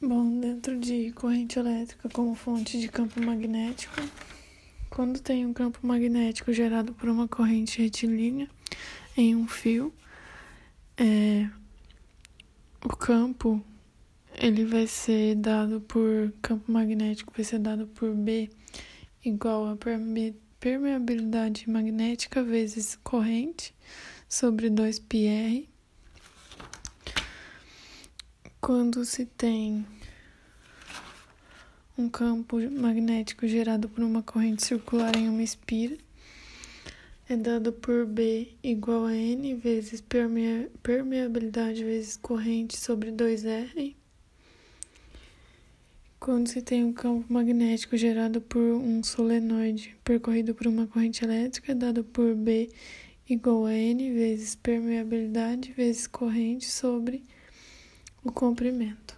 Bom, dentro de corrente elétrica como fonte de campo magnético, quando tem um campo magnético gerado por uma corrente retilínea em um fio, é, o campo ele vai ser dado por campo magnético vai ser dado por B igual a permeabilidade magnética vezes corrente sobre 2πr quando se tem um campo magnético gerado por uma corrente circular em uma espira, é dado por B igual a N vezes permeabilidade vezes corrente sobre 2R. Quando se tem um campo magnético gerado por um solenoide percorrido por uma corrente elétrica, é dado por B igual a N vezes permeabilidade vezes corrente sobre o comprimento.